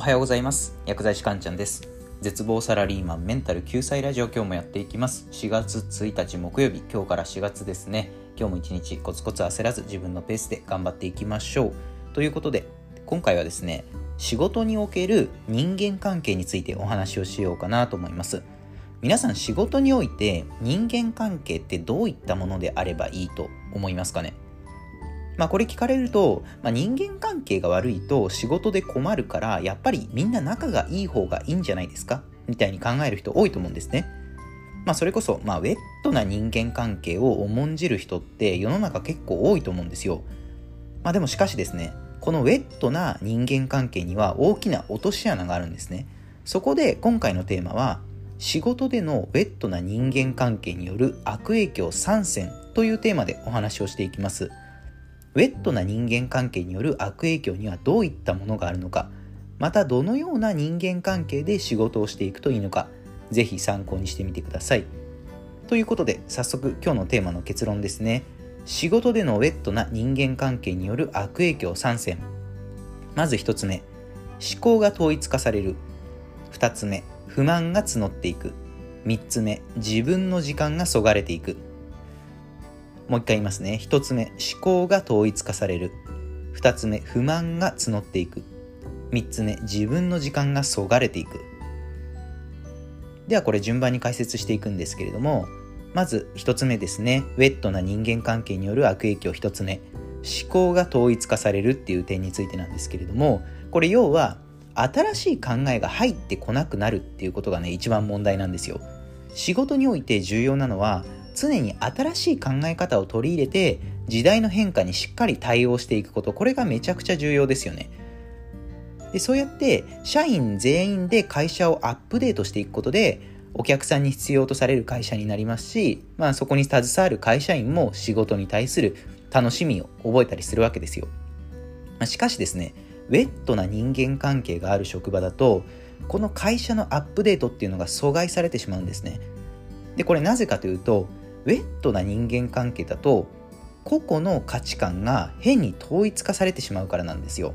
おはようございます。薬剤師かんちゃんです。絶望サラリーマンメンタル救済ラジオ今日もやっていきます。4月1日木曜日今日から4月ですね。今日も一日コツコツ焦らず自分のペースで頑張っていきましょう。ということで今回はですね仕事における人間関係についてお話をしようかなと思います。皆さん仕事において人間関係ってどういったものであればいいと思いますかね？まあこれ聞かれると、まあ、人間関係が悪いと仕事で困るからやっぱりみんな仲がいい方がいいんじゃないですか？みたいに考える人多いと思うんですね。まあそれこそ、まあ、ウェットな人間関係を重んじる人って世の中結構多いと思うんですよ。まあでもしかしですね、このウェットな人間関係には大きな落とし穴があるんですね。そこで今回のテーマは仕事でのウェットな人間関係による悪影響3選というテーマでお話をしていきます。ウェットな人間関係による悪影響にはどういったものがあるのかまたどのような人間関係で仕事をしていくといいのかぜひ参考にしてみてください。ということで早速今日のテーマの結論ですね。仕事でのウェットな人間関係による悪影響3選まず1つ目思考が統一化される。2つ目不満が募っていく。3つ目自分の時間がそがれていく。もう一回言いますね。一つ目、思考が統一化される。二つ目、不満が募っていく。三つ目、自分の時間がそがれていく。ではこれ順番に解説していくんですけれども、まず一つ目ですね。ウェットな人間関係による悪影響一つ目。思考が統一化されるっていう点についてなんですけれども、これ要は新しい考えが入ってこなくなるっていうことがね、一番問題なんですよ。仕事において重要なのは常に新しい考え方を取り入れて時代の変化にしっかり対応していくこと。これがめちゃくちゃ重要ですよね。でそうやって社員全員で会社をアップデートしていくことでお客さんに必要とされる会社になりますし、まあ、そこに携わる会社員も仕事に対する楽しみを覚えたりするわけですよ、ま、しかしですねウェットな人間関係がある職場だとこの会社のアップデートっていうのが阻害されてしまうんですね。でこれなぜかというとウェットな人間関係だと個々の価値観が変に統一化されてしまうからなんですよ。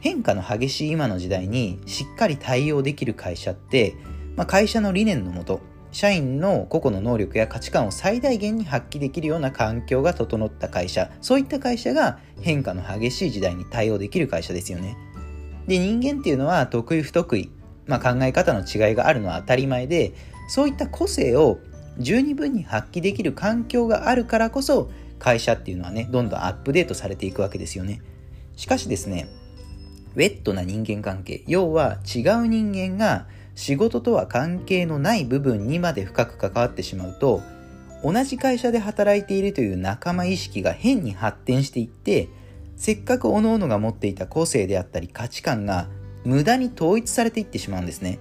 変化の激しい今の時代にしっかり対応できる会社って、まあ、会社の理念のもと社員の個々の能力や価値観を最大限に発揮できるような環境が整った会社そういった会社が変化の激しい時代に対応できる会社ですよね。で人間っていうのは得意不得意、まあ、考え方の違いがあるのは当たり前でそういった個性を十二分に発揮できる環境があるからこそ会社っていうのはねどんどんアップデートされていくわけですよね。しかしですねウェットな人間関係要は違う人間が仕事とは関係のない部分にまで深く関わってしまうと同じ会社で働いているという仲間意識が変に発展していってせっかく各々が持っていた個性であったり価値観が無駄に統一されていってしまうんですね。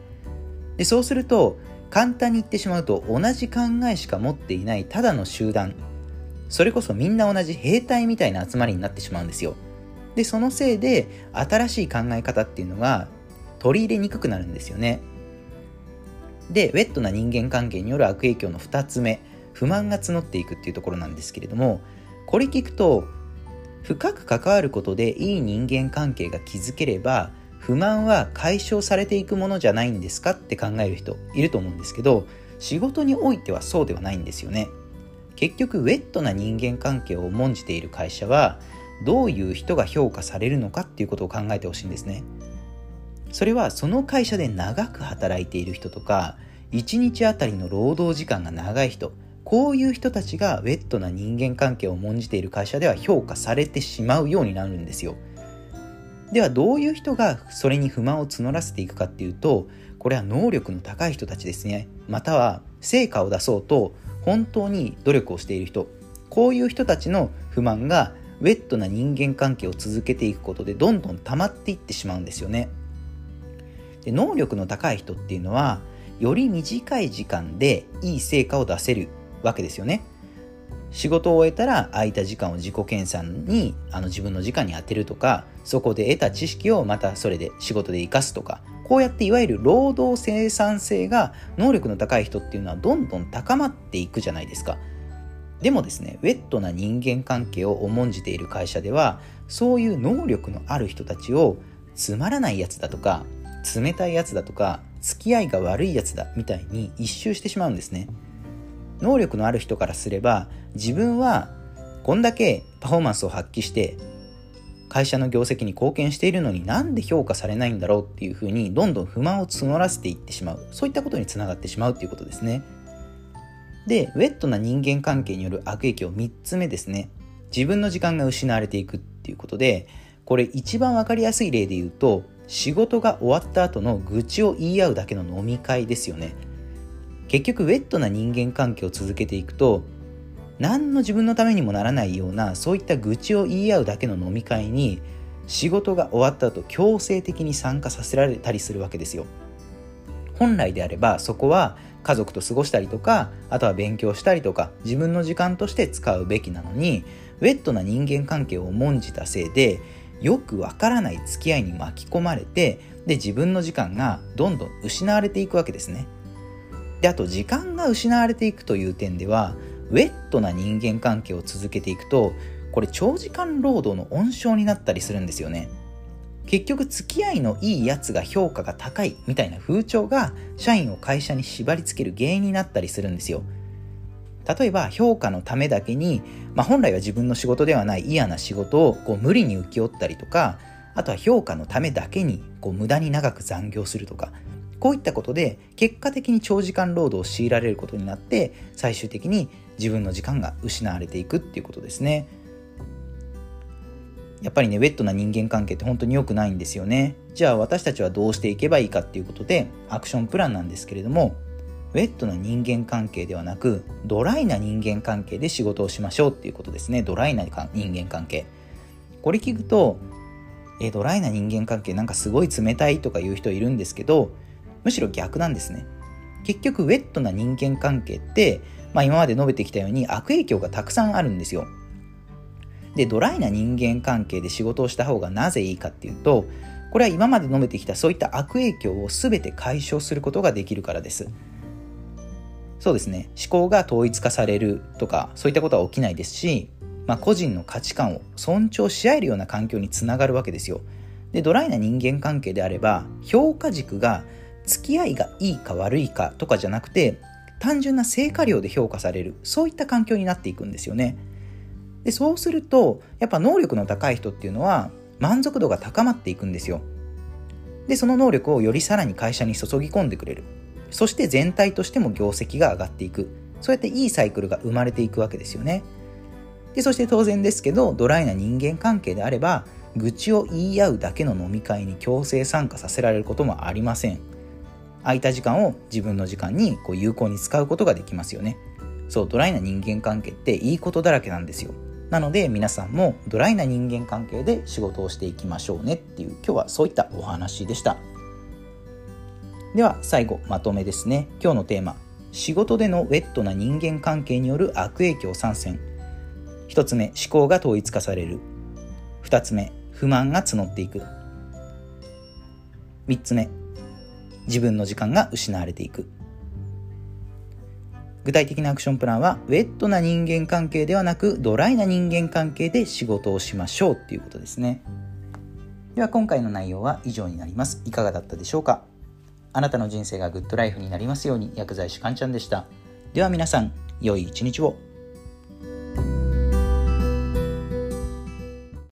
でそうすると簡単に言ってしまうと同じ考えしか持っていないただの集団。それこそみんな同じ兵隊みたいな集まりになってしまうんですよ。でそのせいで新しい考え方っていうのが取り入れにくくなるんですよね。でウェットな人間関係による悪影響の2つ目不満が募っていくっていうところなんですけれどもこれ聞くと深く関わることでいい人間関係が築ければ不満は解消されていくものじゃないんですかって考える人いると思うんですけど仕事においてはそうではないんですよね。結局ウェットな人間関係を重んじている会社はどういう人が評価されるのかっていうことを考えてほしいんですね。それはその会社で長く働いている人とか1日あたりの労働時間が長い人こういう人たちがウェットな人間関係を重んじている会社では評価されてしまうようになるんですよ。ではどういう人がそれに不満を募らせていくかっていうとこれは能力の高い人たちですね。または成果を出そうと本当に努力をしている人。こういう人たちの不満がウェットな人間関係を続けていくことでどんどん溜まっていってしまうんですよね。で能力の高い人っていうのはより短い時間でいい成果を出せるわけですよね。仕事を終えたら空いた時間を自己研鑽にあの自分の時間に充てるとかそこで得た知識をまたそれで仕事で生かすとかこうやっていわゆる労働生産性が能力の高い人っていうのはどんどん高まっていくじゃないですか。でもですねウェットな人間関係を重んじている会社ではそういう能力のある人たちをつまらないやつだとか冷たいやつだとか付き合いが悪いやつだみたいに一周してしまうんですね。能力のある人からすれば自分はこんだけパフォーマンスを発揮して会社の業績に貢献しているのになんで評価されないんだろうっていうふうにどんどん不満を募らせていってしまう。そういったことにつながってしまうっていうことですね。でウェットな人間関係による悪影響3つ目ですね。自分の時間が失われていくっていうことでこれ一番わかりやすい例で言うと仕事が終わった後の愚痴を言い合うだけの飲み会ですよね。結局ウェットな人間関係を続けていくと何の自分のためにもならないようなそういった愚痴を言い合うだけの飲み会に仕事が終わった後強制的に参加させられたりするわけですよ。本来であればそこは家族と過ごしたりとかあとは勉強したりとか自分の時間として使うべきなのにウェットな人間関係を重んじたせいでよくわからない付き合いに巻き込まれてで自分の時間がどんどん失われていくわけですね。であと時間が失われていくという点ではウェットな人間関係を続けていくとこれ長時間労働の温床になったりするんですよね。結局付き合いのいいやつが評価が高いみたいな風潮が社員を会社に縛り付ける原因になったりするんですよ。例えば評価のためだけに、まあ、本来は自分の仕事ではない嫌な仕事をこう無理に請け負ったりとかあとは評価のためだけにこう無駄に長く残業するとかこういったことで結果的に長時間労働を強いられることになって最終的に自分の時間が失われていくっていうことですね。やっぱりねウェットな人間関係って本当に良くないんですよね。じゃあ私たちはどうしていけばいいかっていうことでアクションプランなんですけれどもウェットな人間関係ではなくドライな人間関係で仕事をしましょうっていうことですね。ドライな人間関係。これ聞くとえドライな人間関係なんかすごい冷たいとか言う人いるんですけどむしろ逆なんですね。結局ウェットな人間関係って、まあ、今まで述べてきたように悪影響がたくさんあるんですよ。でドライな人間関係で仕事をした方がなぜいいかっていうとこれは今まで述べてきたそういった悪影響を全て解消することができるからです。そうですね。思考が統一化されるとかそういったことは起きないですし、まあ、個人の価値観を尊重し合えるような環境につながるわけですよ。でドライな人間関係であれば評価軸が付き合いがいいか悪いかとかじゃなくて単純な成果量で評価されるそういった環境になっていくんですよね。でそうするとやっぱ能力の高い人っていうのは満足度が高まっていくんですよ。でその能力をよりさらに会社に注ぎ込んでくれる。そして全体としても業績が上がっていく。そうやっていいサイクルが生まれていくわけですよね。でそして当然ですけどドライな人間関係であれば愚痴を言い合うだけの飲み会に強制参加させられることもありません。空いた時間を自分の時間にこう有効に使うことができますよね。そう、ドライな人間関係っていいことだらけなんですよ。なので皆さんもドライな人間関係で仕事をしていきましょうねっていう今日はそういったお話でした。では最後まとめですね。今日のテーマ、仕事でのウェットな人間関係による悪影響参戦。1つ目、思考が統一化される。2つ目、不満が募っていく。3つ目、自分の時間が失われていく。具体的なアクションプランはウェットな人間関係ではなくドライな人間関係で仕事をしましょうっていうことですね。では今回の内容は以上になります。いかがだったでしょうか？あなたの人生がグッドライフになりますように薬剤師かんちゃんでした。では皆さん良い一日を。